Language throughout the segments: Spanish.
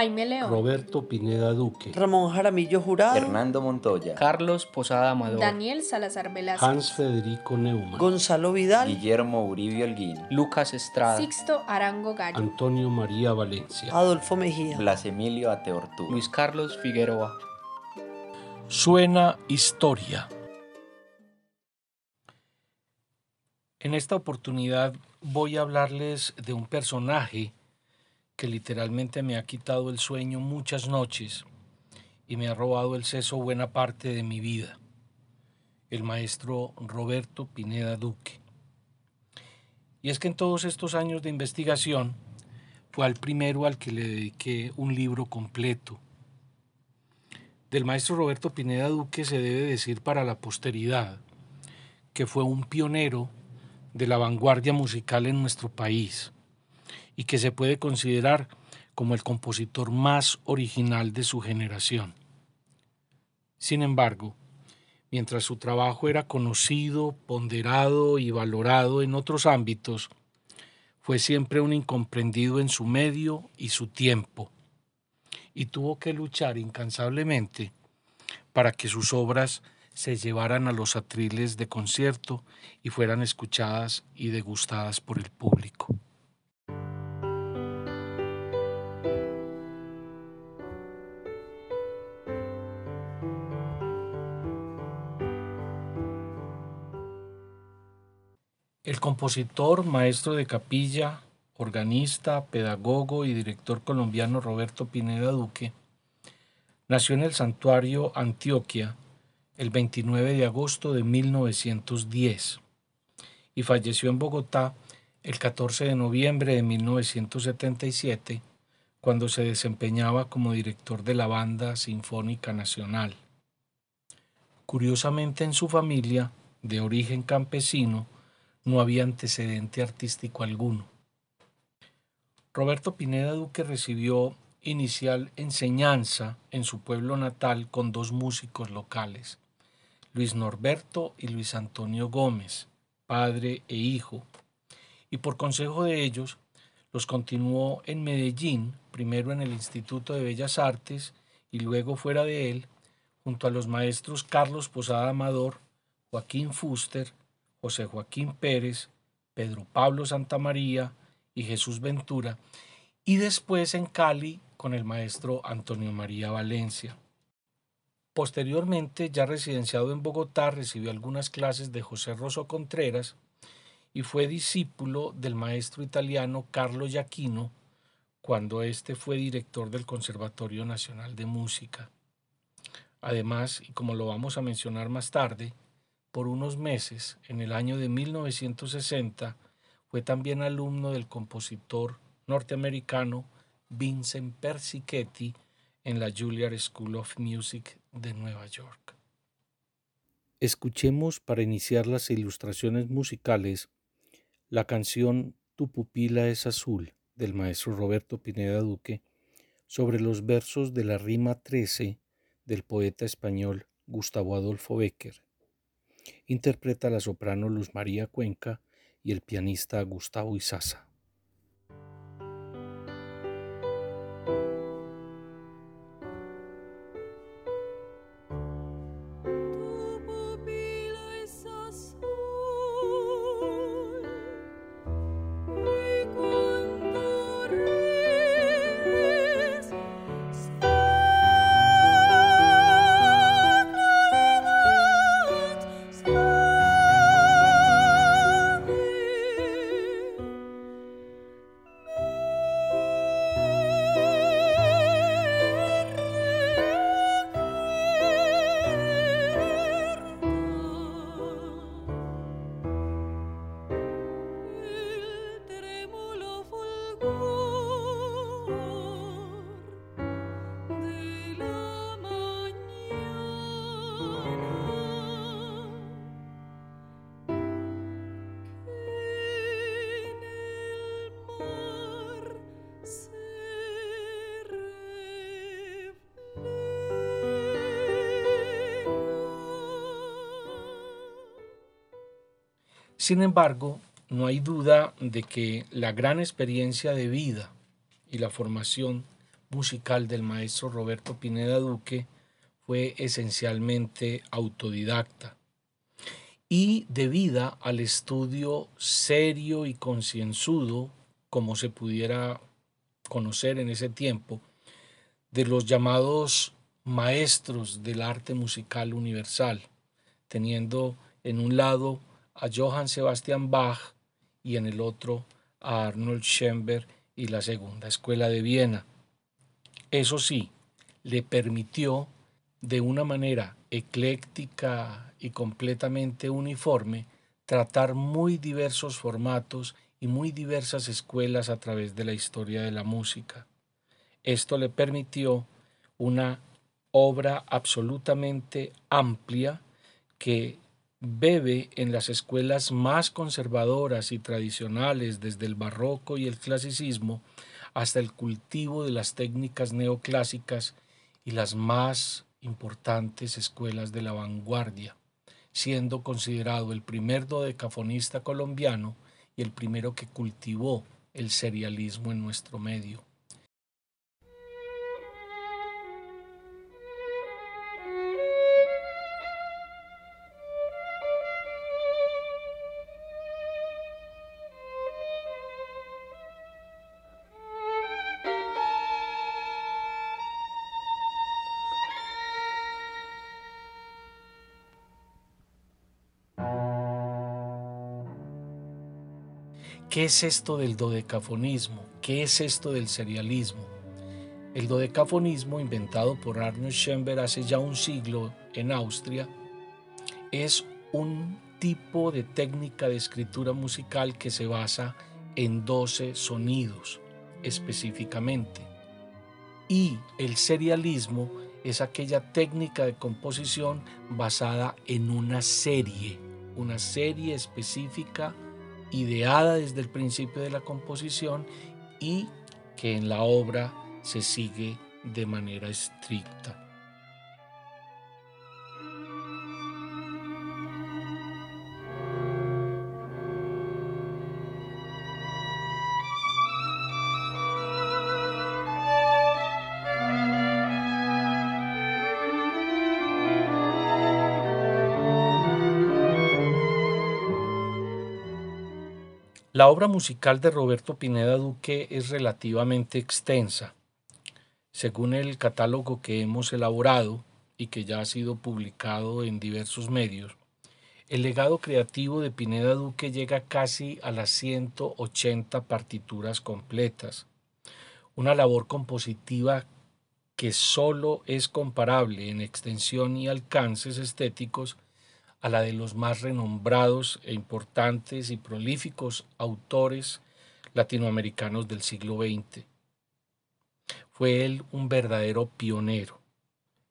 Jaime León, Roberto Pineda Duque, Ramón Jaramillo Jurado, Hernando Montoya, Carlos Posada Amador, Daniel Salazar Velázquez, Hans Federico Neumann, Gonzalo Vidal, Guillermo Uribe Holguín, Lucas Estrada, Sixto Arango Gallo, Antonio María Valencia. Adolfo Mejía, Blas Emilio Ateortú, Luis Carlos Figueroa. Suena historia. En esta oportunidad voy a hablarles de un personaje que literalmente me ha quitado el sueño muchas noches y me ha robado el seso buena parte de mi vida, el maestro Roberto Pineda Duque. Y es que en todos estos años de investigación fue al primero al que le dediqué un libro completo. Del maestro Roberto Pineda Duque se debe decir para la posteridad que fue un pionero de la vanguardia musical en nuestro país y que se puede considerar como el compositor más original de su generación. Sin embargo, mientras su trabajo era conocido, ponderado y valorado en otros ámbitos, fue siempre un incomprendido en su medio y su tiempo, y tuvo que luchar incansablemente para que sus obras se llevaran a los atriles de concierto y fueran escuchadas y degustadas por el público. Compositor, maestro de capilla, organista, pedagogo y director colombiano Roberto Pineda Duque nació en el santuario Antioquia el 29 de agosto de 1910 y falleció en Bogotá el 14 de noviembre de 1977 cuando se desempeñaba como director de la Banda Sinfónica Nacional. Curiosamente en su familia, de origen campesino, no había antecedente artístico alguno. Roberto Pineda Duque recibió inicial enseñanza en su pueblo natal con dos músicos locales, Luis Norberto y Luis Antonio Gómez, padre e hijo, y por consejo de ellos los continuó en Medellín, primero en el Instituto de Bellas Artes y luego fuera de él, junto a los maestros Carlos Posada Amador, Joaquín Fuster, José Joaquín Pérez, Pedro Pablo Santamaría y Jesús Ventura, y después en Cali con el maestro Antonio María Valencia. Posteriormente, ya residenciado en Bogotá, recibió algunas clases de José Rosso Contreras y fue discípulo del maestro italiano Carlo Giacchino cuando éste fue director del Conservatorio Nacional de Música. Además, y como lo vamos a mencionar más tarde, por unos meses, en el año de 1960, fue también alumno del compositor norteamericano Vincent Persichetti en la Juilliard School of Music de Nueva York. Escuchemos para iniciar las ilustraciones musicales la canción Tu pupila es azul del maestro Roberto Pineda Duque sobre los versos de la rima 13 del poeta español Gustavo Adolfo Becker. Interpreta la soprano Luz María Cuenca y el pianista Gustavo Izaza. Sin embargo, no hay duda de que la gran experiencia de vida y la formación musical del maestro Roberto Pineda Duque fue esencialmente autodidacta y debida al estudio serio y concienzudo, como se pudiera conocer en ese tiempo, de los llamados maestros del arte musical universal, teniendo en un lado a Johann Sebastian Bach y en el otro a Arnold Schoenberg y la Segunda Escuela de Viena. Eso sí, le permitió de una manera ecléctica y completamente uniforme tratar muy diversos formatos y muy diversas escuelas a través de la historia de la música. Esto le permitió una obra absolutamente amplia que bebe en las escuelas más conservadoras y tradicionales desde el barroco y el clasicismo hasta el cultivo de las técnicas neoclásicas y las más importantes escuelas de la vanguardia, siendo considerado el primer dodecafonista colombiano y el primero que cultivó el serialismo en nuestro medio. ¿Qué es esto del dodecafonismo? ¿Qué es esto del serialismo? El dodecafonismo, inventado por Arnold Schoenberg hace ya un siglo en Austria, es un tipo de técnica de escritura musical que se basa en 12 sonidos específicamente. Y el serialismo es aquella técnica de composición basada en una serie, una serie específica ideada desde el principio de la composición y que en la obra se sigue de manera estricta. La obra musical de Roberto Pineda Duque es relativamente extensa. Según el catálogo que hemos elaborado y que ya ha sido publicado en diversos medios, el legado creativo de Pineda Duque llega casi a las 180 partituras completas, una labor compositiva que solo es comparable en extensión y alcances estéticos a la de los más renombrados e importantes y prolíficos autores latinoamericanos del siglo XX. Fue él un verdadero pionero,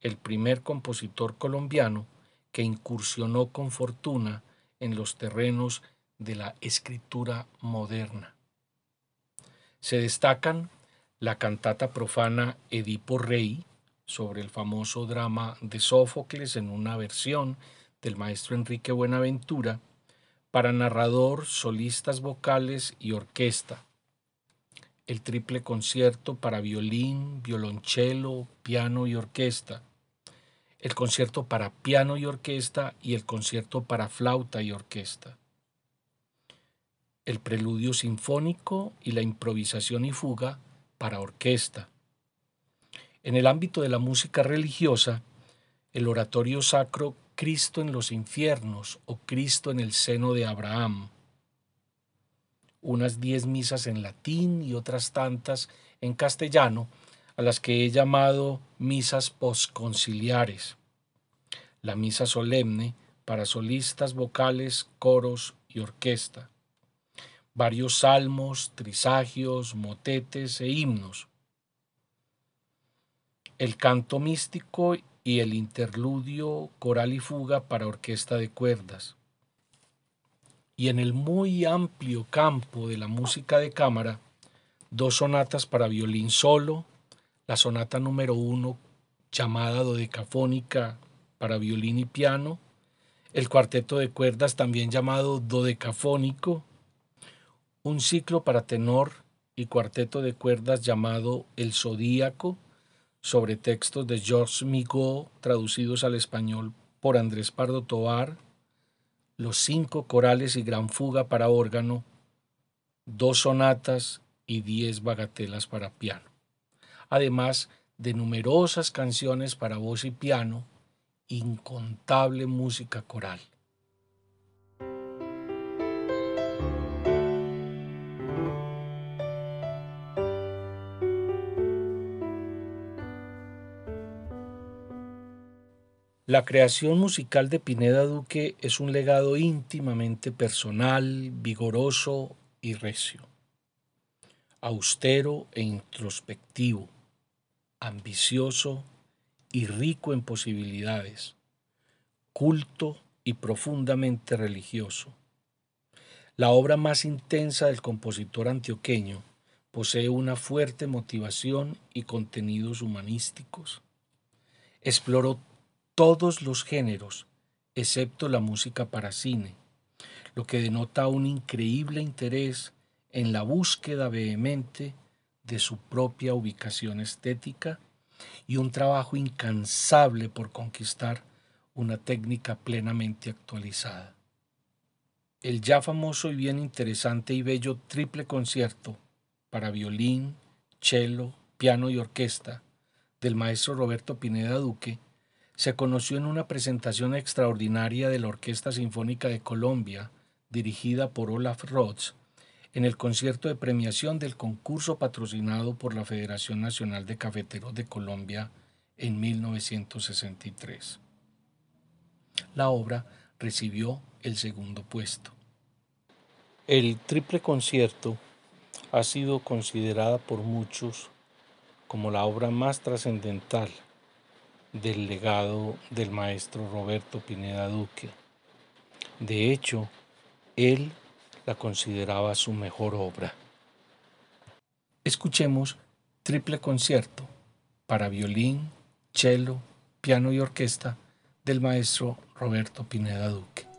el primer compositor colombiano que incursionó con fortuna en los terrenos de la escritura moderna. Se destacan la cantata profana Edipo Rey sobre el famoso drama de Sófocles en una versión del maestro Enrique Buenaventura para narrador, solistas vocales y orquesta. El triple concierto para violín, violonchelo, piano y orquesta. El concierto para piano y orquesta y el concierto para flauta y orquesta. El preludio sinfónico y la improvisación y fuga para orquesta. En el ámbito de la música religiosa, el oratorio sacro Cristo en los infiernos o Cristo en el seno de Abraham. Unas diez misas en latín y otras tantas en castellano, a las que he llamado misas posconciliares. La misa solemne para solistas vocales, coros y orquesta. Varios salmos, trisagios, motetes e himnos. El canto místico y el interludio coral y fuga para orquesta de cuerdas. Y en el muy amplio campo de la música de cámara, dos sonatas para violín solo, la sonata número uno llamada dodecafónica para violín y piano, el cuarteto de cuerdas también llamado dodecafónico, un ciclo para tenor y cuarteto de cuerdas llamado El Zodíaco, sobre textos de Georges Migaud, traducidos al español por Andrés Pardo Tovar, los cinco corales y gran fuga para órgano, dos sonatas y diez bagatelas para piano, además de numerosas canciones para voz y piano, incontable música coral. La creación musical de Pineda Duque es un legado íntimamente personal, vigoroso y recio, austero e introspectivo, ambicioso y rico en posibilidades, culto y profundamente religioso. La obra más intensa del compositor antioqueño posee una fuerte motivación y contenidos humanísticos. Exploró todos los géneros, excepto la música para cine, lo que denota un increíble interés en la búsqueda vehemente de su propia ubicación estética y un trabajo incansable por conquistar una técnica plenamente actualizada. El ya famoso y bien interesante y bello triple concierto para violín, cello, piano y orquesta del maestro Roberto Pineda Duque se conoció en una presentación extraordinaria de la Orquesta Sinfónica de Colombia, dirigida por Olaf Roth, en el concierto de premiación del concurso patrocinado por la Federación Nacional de Cafeteros de Colombia en 1963. La obra recibió el segundo puesto. El triple concierto ha sido considerada por muchos como la obra más trascendental del legado del maestro Roberto Pineda Duque. De hecho, él la consideraba su mejor obra. Escuchemos Triple Concierto para violín, cello, piano y orquesta del maestro Roberto Pineda Duque.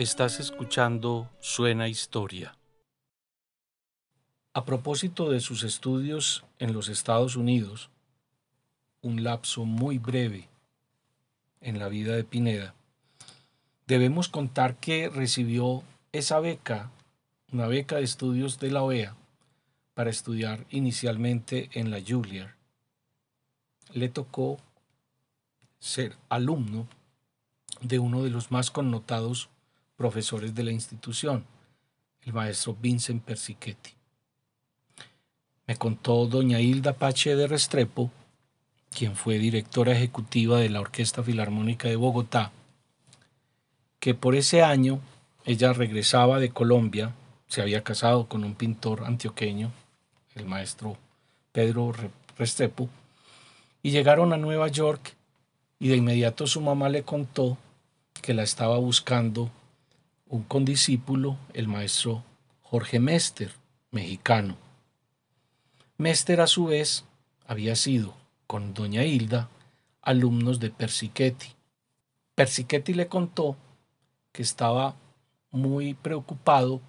Estás escuchando Suena Historia. A propósito de sus estudios en los Estados Unidos, un lapso muy breve en la vida de Pineda, debemos contar que recibió esa beca, una beca de estudios de la OEA, para estudiar inicialmente en la Juilliard. Le tocó ser alumno de uno de los más connotados profesores de la institución, el maestro Vincent Persichetti. Me contó doña Hilda Pache de Restrepo, quien fue directora ejecutiva de la Orquesta Filarmónica de Bogotá, que por ese año ella regresaba de Colombia, se había casado con un pintor antioqueño, el maestro Pedro Restrepo, y llegaron a Nueva York y de inmediato su mamá le contó que la estaba buscando un condiscípulo, el maestro Jorge Mester, mexicano. Mester a su vez había sido, con doña Hilda, alumnos de Persichetti. Persichetti le contó que estaba muy preocupado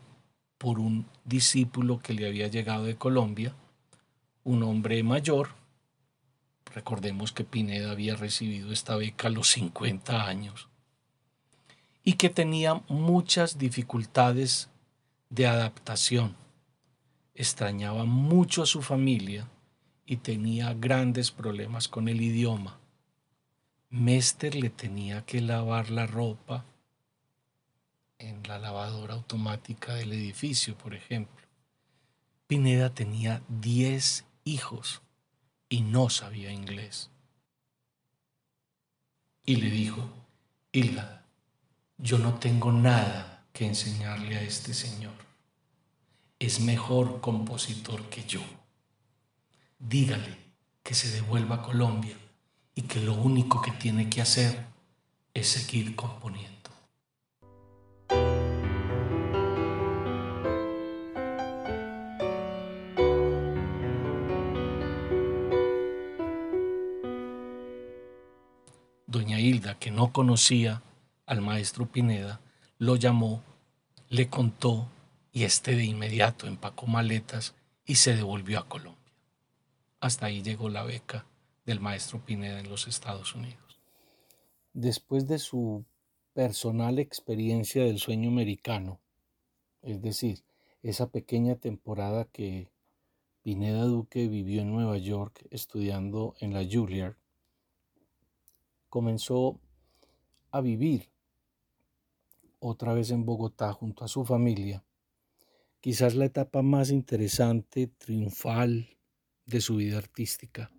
por un discípulo que le había llegado de Colombia, un hombre mayor. Recordemos que Pineda había recibido esta beca a los 50 años y que tenía muchas dificultades de adaptación. Extrañaba mucho a su familia y tenía grandes problemas con el idioma. Mester le tenía que lavar la ropa en la lavadora automática del edificio, por ejemplo. Pineda tenía 10 hijos y no sabía inglés. Y le dijo, Hilda, yo no tengo nada que enseñarle a este señor. Es mejor compositor que yo. Dígale que se devuelva a Colombia y que lo único que tiene que hacer es seguir componiendo. Doña Hilda, que no conocía al maestro Pineda, lo llamó, le contó y este de inmediato empacó maletas y se devolvió a Colombia. Hasta ahí llegó la beca del maestro Pineda en los Estados Unidos. Después de su personal experiencia del sueño americano, es decir, esa pequeña temporada que Pineda Duque vivió en Nueva York estudiando en la Juilliard, comenzó a vivir otra vez en Bogotá junto a su familia, quizás la etapa más interesante, triunfal de su vida artística.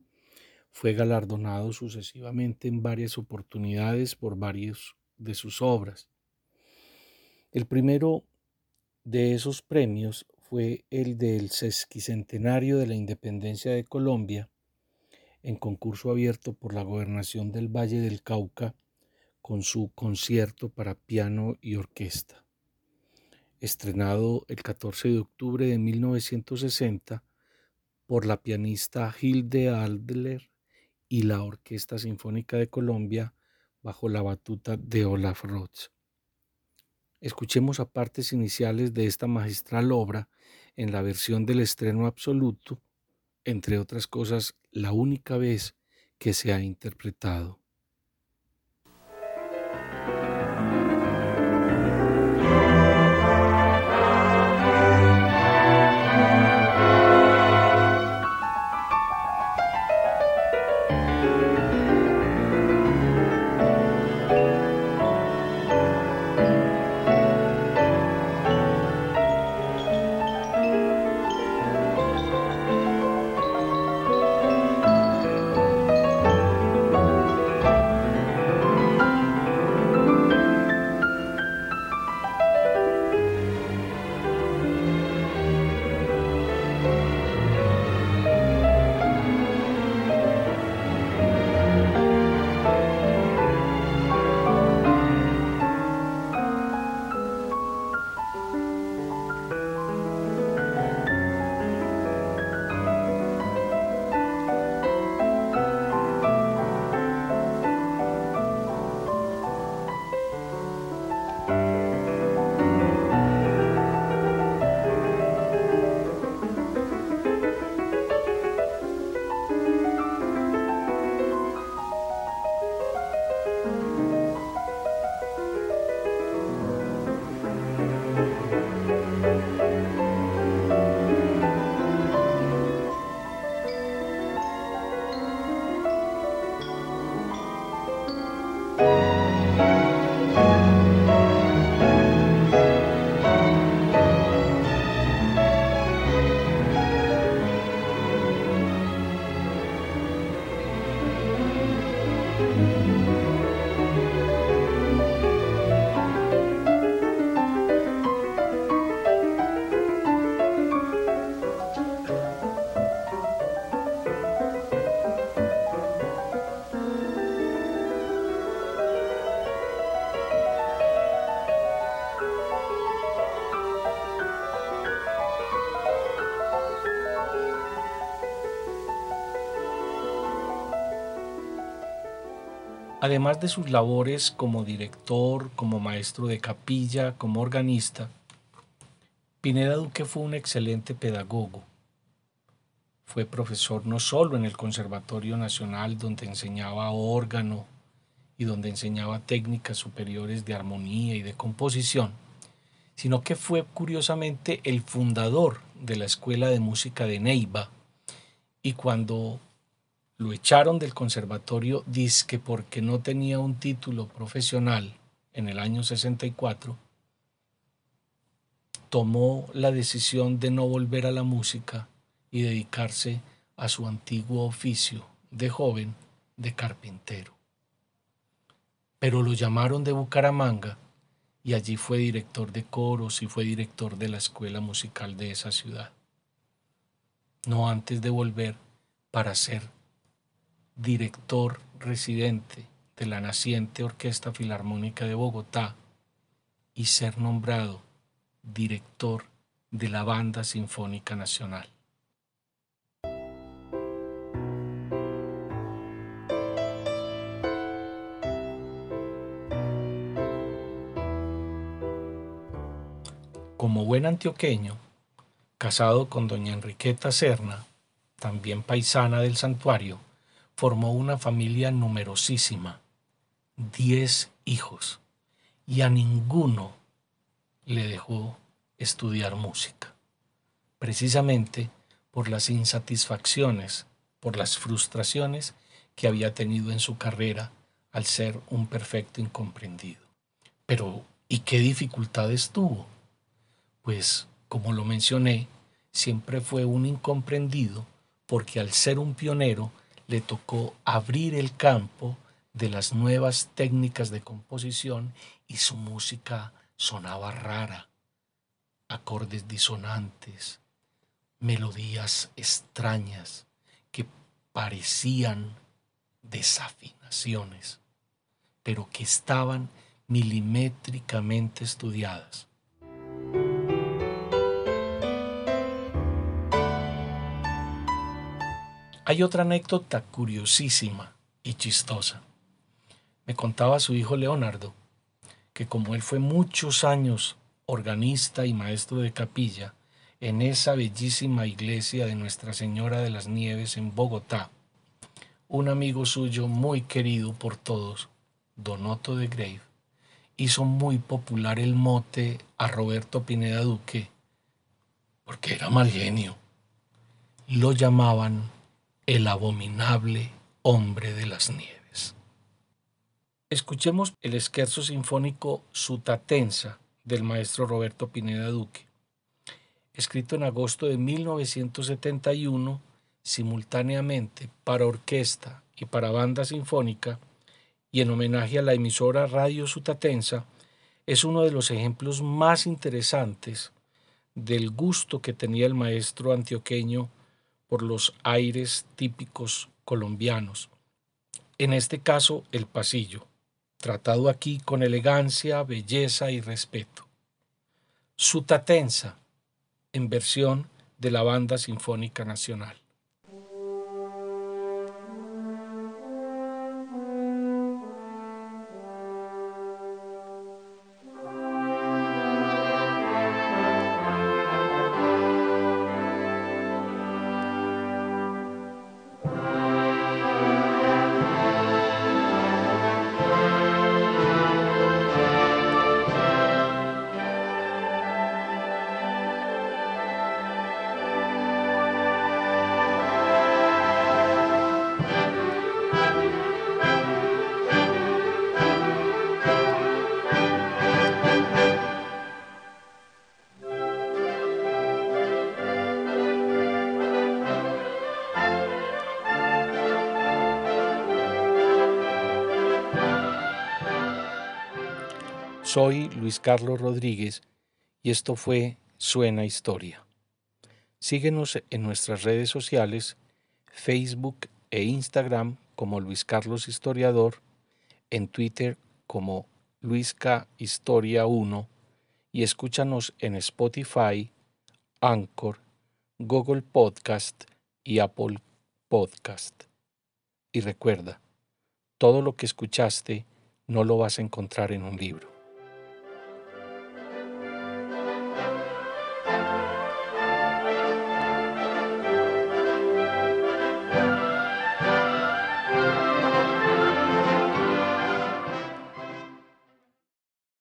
Fue galardonado sucesivamente en varias oportunidades por varios de sus obras. El primero de esos premios fue el del sesquicentenario de la independencia de Colombia, en concurso abierto por la gobernación del Valle del Cauca con su concierto para piano y orquesta. Estrenado el 14 de octubre de 1960 por la pianista Hilde Adler y la Orquesta Sinfónica de Colombia bajo la batuta de Olaf Roth. Escuchemos a partes iniciales de esta magistral obra en la versión del estreno absoluto, entre otras cosas, la única vez que se ha interpretado. Además de sus labores como director, como maestro de capilla, como organista, Pineda Duque fue un excelente pedagogo. Fue profesor no solo en el Conservatorio Nacional donde enseñaba órgano y donde enseñaba técnicas superiores de armonía y de composición, sino que fue curiosamente el fundador de la Escuela de Música de Neiva. Y cuando lo echaron del conservatorio, que porque no tenía un título profesional en el año 64, tomó la decisión de no volver a la música y dedicarse a su antiguo oficio de joven de carpintero. Pero lo llamaron de Bucaramanga y allí fue director de coros y fue director de la escuela musical de esa ciudad. No antes de volver para ser director residente de la naciente Orquesta Filarmónica de Bogotá y ser nombrado director de la Banda Sinfónica Nacional. Como buen antioqueño, casado con doña Enriqueta Serna, también paisana del santuario, formó una familia numerosísima, diez hijos, y a ninguno le dejó estudiar música, precisamente por las insatisfacciones, por las frustraciones que había tenido en su carrera al ser un perfecto incomprendido. Pero, ¿y qué dificultades tuvo? Pues, como lo mencioné, siempre fue un incomprendido porque al ser un pionero le tocó abrir el campo de las nuevas técnicas de composición y su música sonaba rara, acordes disonantes, melodías extrañas que parecían desafinaciones, pero que estaban milimétricamente estudiadas. Hay otra anécdota curiosísima y chistosa. Me contaba su hijo Leonardo que como él fue muchos años organista y maestro de capilla en esa bellísima iglesia de Nuestra Señora de las Nieves en Bogotá, un amigo suyo muy querido por todos, Donoto de Grave, hizo muy popular el mote a Roberto Pineda Duque, porque era mal genio. Lo llamaban el abominable hombre de las nieves. Escuchemos el esquerzo sinfónico Sutatensa del maestro Roberto Pineda Duque, escrito en agosto de 1971 simultáneamente para orquesta y para banda sinfónica y en homenaje a la emisora Radio Sutatensa, es uno de los ejemplos más interesantes del gusto que tenía el maestro antioqueño por los aires típicos colombianos. En este caso, el pasillo tratado aquí con elegancia, belleza y respeto. Sutatensa, en versión de la Banda Sinfónica Nacional. Soy Luis Carlos Rodríguez y esto fue Suena Historia. Síguenos en nuestras redes sociales, Facebook e Instagram como Luis Carlos Historiador, en Twitter como Luisca Historia 1 y escúchanos en Spotify, Anchor, Google Podcast y Apple Podcast. Y recuerda, todo lo que escuchaste no lo vas a encontrar en un libro.